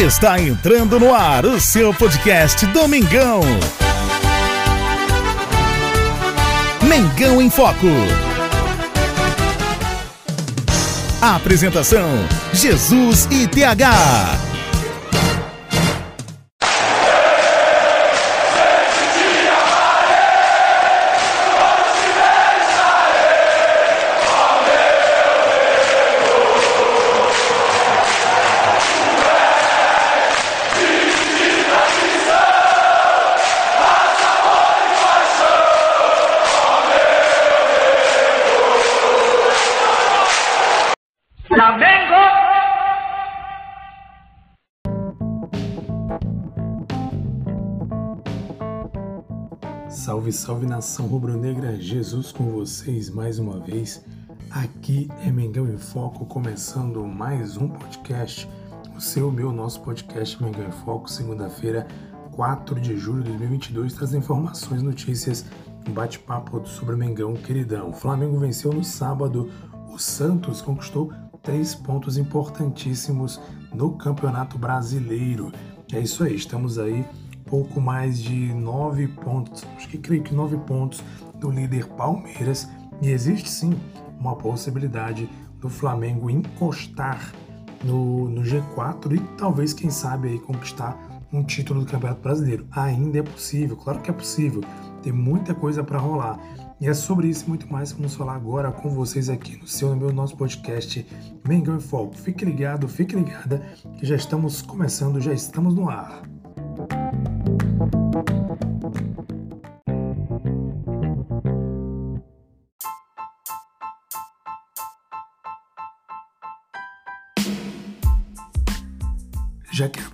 Está entrando no ar o seu podcast Domingão. Mengão em Foco. Apresentação: Jesus e TH. Salve, salve nação rubro-negra, Jesus com vocês mais uma vez. Aqui é Mengão em Foco, começando mais um podcast, o seu, meu, nosso podcast Mengão em Foco, segunda-feira, 4 de julho de 2022, traz informações, notícias, bate-papo sobre o Mengão queridão. O Flamengo venceu no sábado, o Santos conquistou três pontos importantíssimos no Campeonato Brasileiro. É isso aí, estamos aí pouco mais de nove pontos, acho que creio que nove pontos do líder Palmeiras. E existe sim uma possibilidade do Flamengo encostar no, no G4 e talvez, quem sabe, aí conquistar um título do Campeonato Brasileiro. Ainda é possível, claro que é possível, tem muita coisa para rolar. E é sobre isso e muito mais que vamos falar agora com vocês aqui no seu, no meu, nosso podcast Mengão em Foco. Fique ligado, fique ligada, que já estamos começando, já estamos no ar.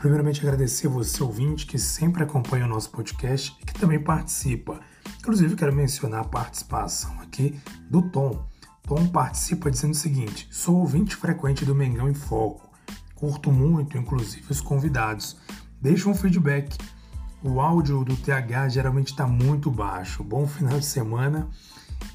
Primeiramente agradecer você, ouvinte, que sempre acompanha o nosso podcast e que também participa. Inclusive, quero mencionar a participação aqui do Tom. Tom participa dizendo o seguinte: sou ouvinte frequente do Mengão em Foco. Curto muito, inclusive, os convidados. Deixa um feedback. O áudio do TH geralmente está muito baixo. Bom final de semana.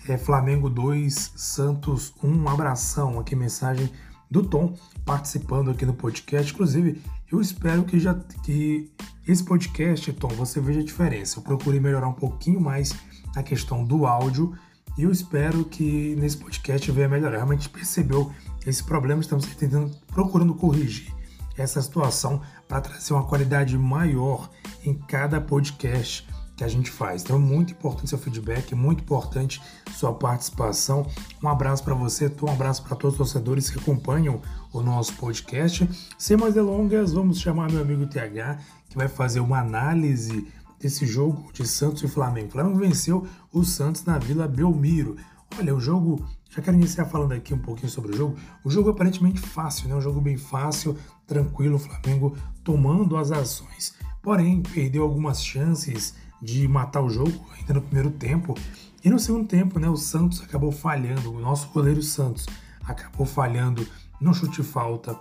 É Flamengo 2, Santos 1. Um abração. Aqui mensagem do Tom participando aqui no podcast. Inclusive, eu espero que já que esse podcast, Tom, você veja a diferença. Eu procurei melhorar um pouquinho mais a questão do áudio e eu espero que nesse podcast venha melhorar. Realmente percebeu esse problema, estamos tentando, procurando corrigir essa situação para trazer uma qualidade maior em cada podcast que a gente faz. Então é muito importante seu feedback, é muito importante sua participação. Um abraço para você, um abraço para todos os torcedores que acompanham o nosso podcast. Sem mais delongas, vamos chamar meu amigo TH, que vai fazer uma análise desse jogo de Santos e Flamengo. O Flamengo venceu o Santos na Vila Belmiro. Olha, o jogo, já quero iniciar falando aqui um pouquinho sobre o jogo. O jogo é aparentemente fácil, né? Um jogo bem fácil, tranquilo, o Flamengo tomando as ações. Porém, perdeu algumas chances de matar o jogo ainda no primeiro tempo. E no segundo tempo, né, o Santos acabou falhando, o nosso goleiro Santos acabou falhando no chute falta,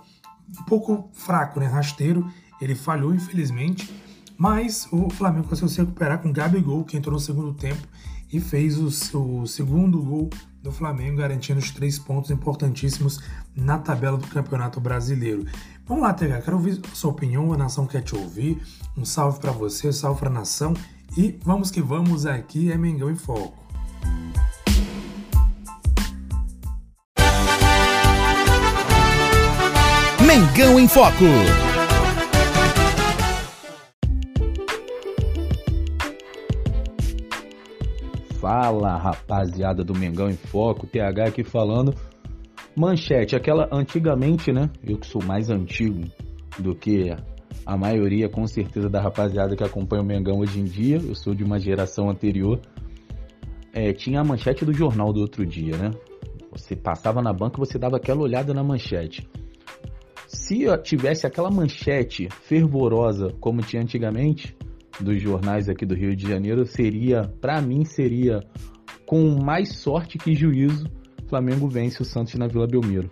um pouco fraco, né, rasteiro, ele falhou infelizmente, mas o Flamengo conseguiu se recuperar com o Gabigol, que entrou no segundo tempo e fez o, o segundo gol do Flamengo, garantindo os três pontos importantíssimos na tabela do Campeonato Brasileiro. Vamos lá, TH, quero ouvir sua opinião, a nação quer te ouvir. Um salve para você, um salve para a nação e vamos que vamos, aqui é Mengão em Foco. Mengão em Foco. Fala rapaziada do Mengão em Foco, TH aqui falando. Manchete, aquela antigamente, né? Eu que sou mais antigo do que a maioria, com certeza, da rapaziada que acompanha o Mengão hoje em dia, eu sou de uma geração anterior, é, tinha a manchete do jornal do outro dia, né? Você passava na banca, você dava aquela olhada na manchete. Se tivesse aquela manchete fervorosa como tinha antigamente, dos jornais aqui do Rio de Janeiro, seria, para mim, seria com mais sorte que juízo, Flamengo vence o Santos na Vila Belmiro.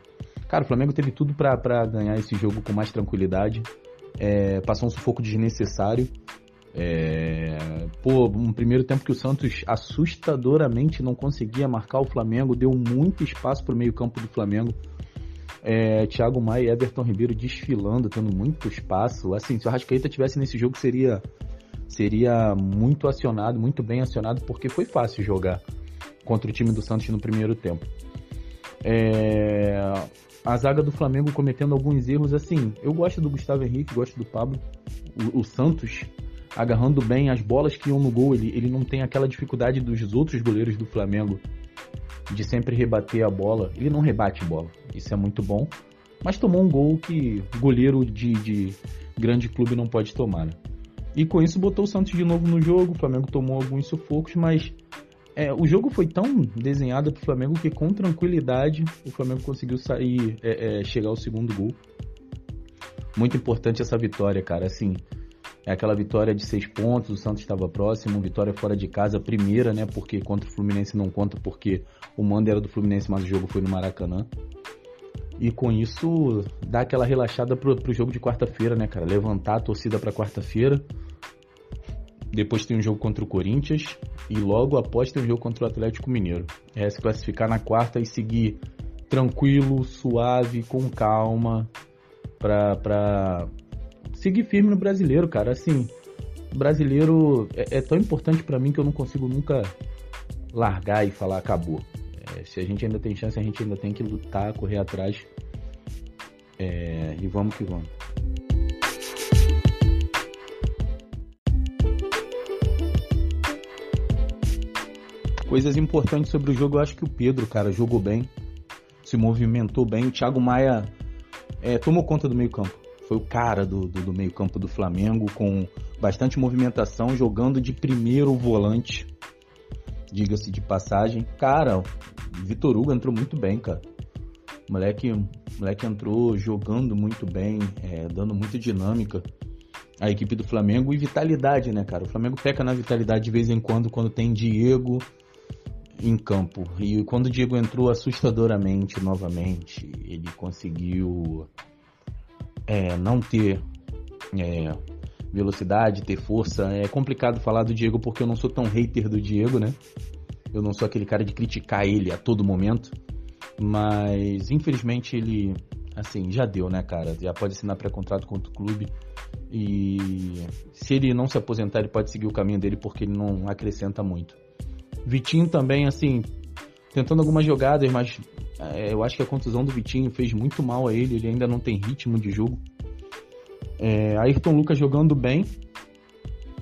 Cara, o Flamengo teve tudo para ganhar esse jogo com mais tranquilidade é, passou um sufoco desnecessário. É, pô, um primeiro tempo que o Santos assustadoramente não conseguia marcar o Flamengo, deu muito espaço para o meio-campo do Flamengo. É, Thiago Maia e Everton Ribeiro desfilando, tendo muito espaço. Assim, se o Arrascaeta tivesse nesse jogo, seria, seria muito acionado, muito bem acionado, porque foi fácil jogar contra o time do Santos no primeiro tempo. É, a zaga do Flamengo cometendo alguns erros, assim, eu gosto do Gustavo Henrique, gosto do Pablo. O, o Santos agarrando bem as bolas que iam no gol, ele, ele não tem aquela dificuldade dos outros goleiros do Flamengo de sempre rebater a bola. Ele não rebate bola, isso é muito bom. Mas tomou um gol que goleiro de, de grande clube não pode tomar. Né? E com isso botou o Santos de novo no jogo. O Flamengo tomou alguns sufocos, mas é, o jogo foi tão desenhado para o Flamengo que com tranquilidade o Flamengo conseguiu sair, é, é, chegar ao segundo gol. Muito importante essa vitória, cara. Assim, é aquela vitória de seis pontos, o Santos estava próximo, vitória fora de casa, primeira, né? Porque contra o Fluminense não conta, porque o mando era do Fluminense, mas o jogo foi no Maracanã. E com isso, dá aquela relaxada pro, pro jogo de quarta-feira, né, cara? Levantar a torcida para quarta-feira. Depois tem um jogo contra o Corinthians. E logo após tem um jogo contra o Atlético Mineiro. É se classificar na quarta e seguir tranquilo, suave, com calma, pra, pra seguir firme no brasileiro, cara. Assim, brasileiro é, é tão importante para mim que eu não consigo nunca largar e falar acabou. É, se a gente ainda tem chance, a gente ainda tem que lutar, correr atrás. É, e vamos que vamos. Coisas importantes sobre o jogo, eu acho que o Pedro, cara, jogou bem, se movimentou bem. O Thiago Maia é, tomou conta do meio-campo. Foi o cara do, do, do meio-campo do Flamengo, com bastante movimentação, jogando de primeiro volante, diga-se de passagem. Cara, Vitor Hugo entrou muito bem, cara. O moleque, moleque entrou jogando muito bem, é, dando muita dinâmica à equipe do Flamengo e vitalidade, né, cara? O Flamengo peca na vitalidade de vez em quando, quando tem Diego, em campo. E quando o Diego entrou assustadoramente novamente, ele conseguiu é, não ter é, velocidade, ter força. É complicado falar do Diego porque eu não sou tão hater do Diego, né? Eu não sou aquele cara de criticar ele a todo momento. Mas infelizmente ele, assim, já deu, né, cara? Já pode assinar pré-contrato contra o clube. E se ele não se aposentar, ele pode seguir o caminho dele porque ele não acrescenta muito. Vitinho também, assim, tentando algumas jogadas, mas é, eu acho que a contusão do Vitinho fez muito mal a ele, ele ainda não tem ritmo de jogo. É, Ayrton Lucas jogando bem.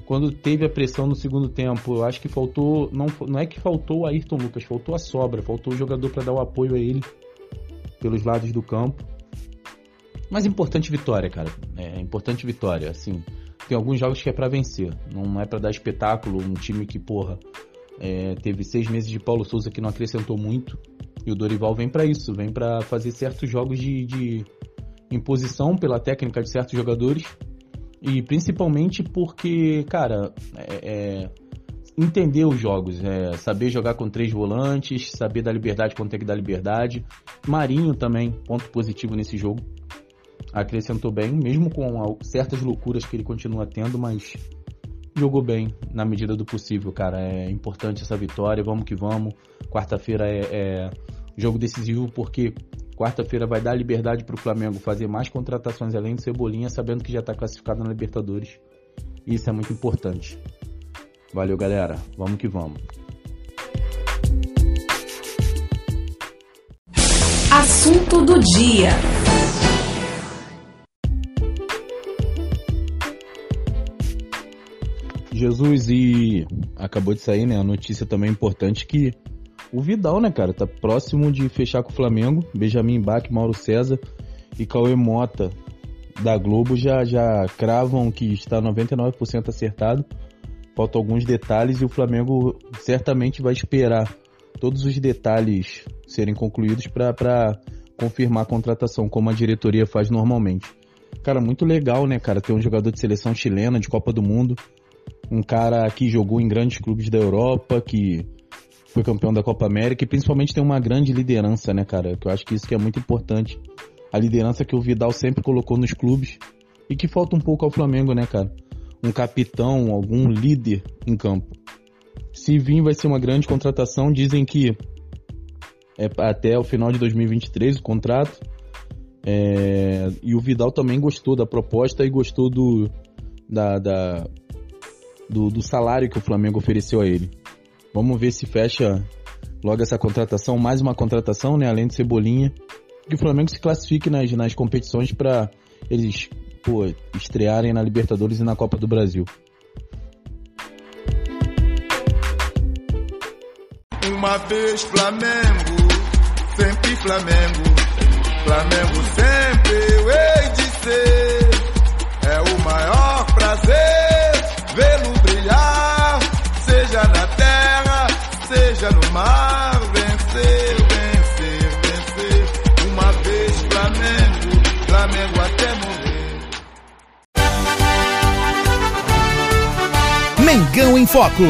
Quando teve a pressão no segundo tempo, eu acho que faltou. Não, não é que faltou o Ayrton Lucas, faltou a sobra, faltou o jogador para dar o apoio a ele pelos lados do campo. Mas importante vitória, cara. É importante vitória. Assim, tem alguns jogos que é para vencer, não é para dar espetáculo. Um time que, porra, é, teve seis meses de Paulo Souza que não acrescentou muito. E o Dorival vem para isso, vem para fazer certos jogos de, de imposição pela técnica de certos jogadores. E principalmente porque, cara, é, é, entender os jogos, é, saber jogar com três volantes, saber dar liberdade quando tem que dar liberdade. Marinho também, ponto positivo nesse jogo. Acrescentou bem, mesmo com certas loucuras que ele continua tendo, mas jogou bem na medida do possível, cara. É importante essa vitória, vamos que vamos. Quarta-feira é, é, jogo decisivo porque quarta-feira vai dar liberdade para o Flamengo fazer mais contratações além do Cebolinha, sabendo que já está classificado na Libertadores. Isso é muito importante. Valeu, galera. Vamos que vamos. Assunto do dia. Jesus e acabou de sair, né? A notícia também importante que o Vidal, né, cara, tá próximo de fechar com o Flamengo. Benjamin Bach, Mauro César e Cauê Mota da Globo já já cravam que está 99% acertado. Faltam alguns detalhes e o Flamengo certamente vai esperar todos os detalhes serem concluídos para confirmar a contratação, como a diretoria faz normalmente. Cara, muito legal, né, cara, ter um jogador de seleção chilena de Copa do Mundo um cara que jogou em grandes clubes da Europa, que foi campeão da Copa América e principalmente tem uma grande liderança, né, cara? Que eu acho que isso que é muito importante. A liderança que o Vidal sempre colocou nos clubes e que falta um pouco ao Flamengo, né, cara? Um capitão, algum líder em campo. Se vir, vai ser uma grande contratação. Dizem que é até o final de 2023 o contrato. É, e o Vidal também gostou da proposta e gostou do, da, da do, do, salário que o Flamengo ofereceu a ele. Vamos ver se fecha logo essa contratação, mais uma contratação, né? Além de Cebolinha, que o Flamengo se classifique nas, nas competições para eles pô, estrearem na Libertadores e na Copa do Brasil. Uma vez Flamengo, sempre Flamengo. Flamengo sempre eu hei de ser. É o maior seja no mar. Vencer, vencer, vencer. Uma vez Flamengo, Flamengo até morrer. Mengão em Foco.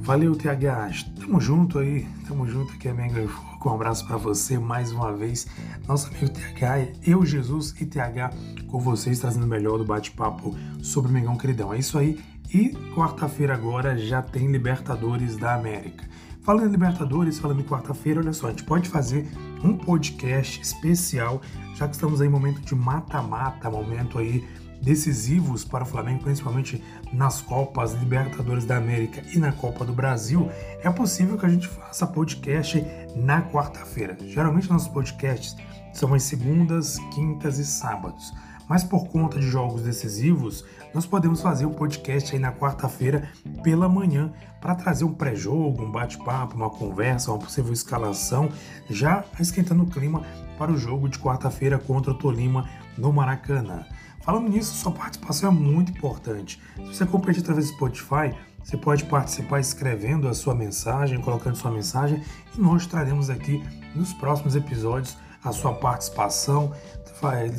Valeu, TH. Tamo junto aí, tamo junto aqui, Mengão em Foco. Um abraço para você mais uma vez. Nosso amigo TH, eu, Jesus e TH com vocês, trazendo o melhor do bate-papo sobre o Mengão Queridão. É isso aí. E quarta-feira agora já tem Libertadores da América. Falando em Libertadores, falando em quarta-feira, olha só, a gente pode fazer um podcast especial, já que estamos aí em momento de mata-mata, momento aí decisivos para o Flamengo, principalmente nas Copas Libertadores da América e na Copa do Brasil, é possível que a gente faça podcast na quarta-feira. Geralmente nossos podcasts são as segundas, quintas e sábados. Mas por conta de jogos decisivos, nós podemos fazer um podcast aí na quarta-feira pela manhã para trazer um pré-jogo, um bate-papo, uma conversa, uma possível escalação, já esquentando o clima para o jogo de quarta-feira contra o Tolima no Maracanã. Falando nisso, sua participação é muito importante. Se você compartilha através do Spotify, você pode participar escrevendo a sua mensagem, colocando sua mensagem, e nós traremos aqui nos próximos episódios a sua participação,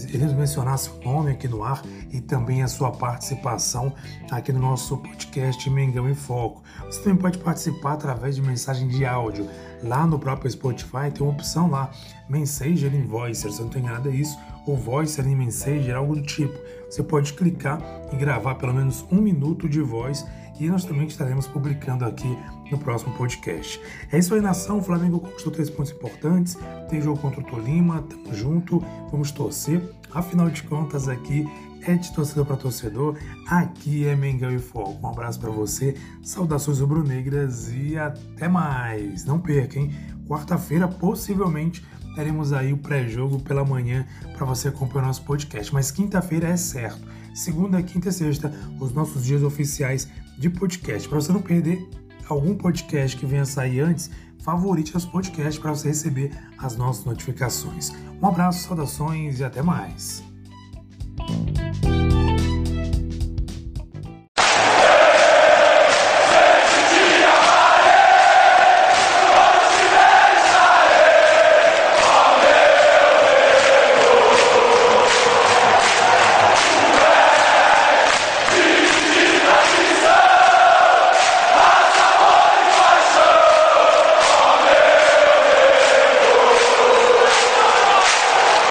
iremos mencionar seu nome aqui no ar e também a sua participação aqui no nosso podcast Mengão em Foco. Você também pode participar através de mensagem de áudio. Lá no próprio Spotify tem uma opção lá, Messenger in Voice, se não tem nada isso, ou Voice in Messenger, algo do tipo. Você pode clicar e gravar pelo menos um minuto de voz e nós também estaremos publicando aqui no próximo podcast. É isso aí, nação. O Flamengo conquistou três pontos importantes. Tem jogo contra o Tolima, tamo junto, vamos torcer. Afinal de contas, aqui é de torcedor para torcedor. Aqui é Mengão e Foco. Um abraço para você, saudações rubro-negras e até mais. Não perca, hein? Quarta-feira, possivelmente, teremos aí o pré-jogo pela manhã para você acompanhar o nosso podcast. Mas quinta-feira é certo. Segunda, quinta e sexta, os nossos dias oficiais de podcast. Para você não perder algum podcast que venha sair antes, favorite os podcasts para você receber as nossas notificações. Um abraço, saudações e até mais.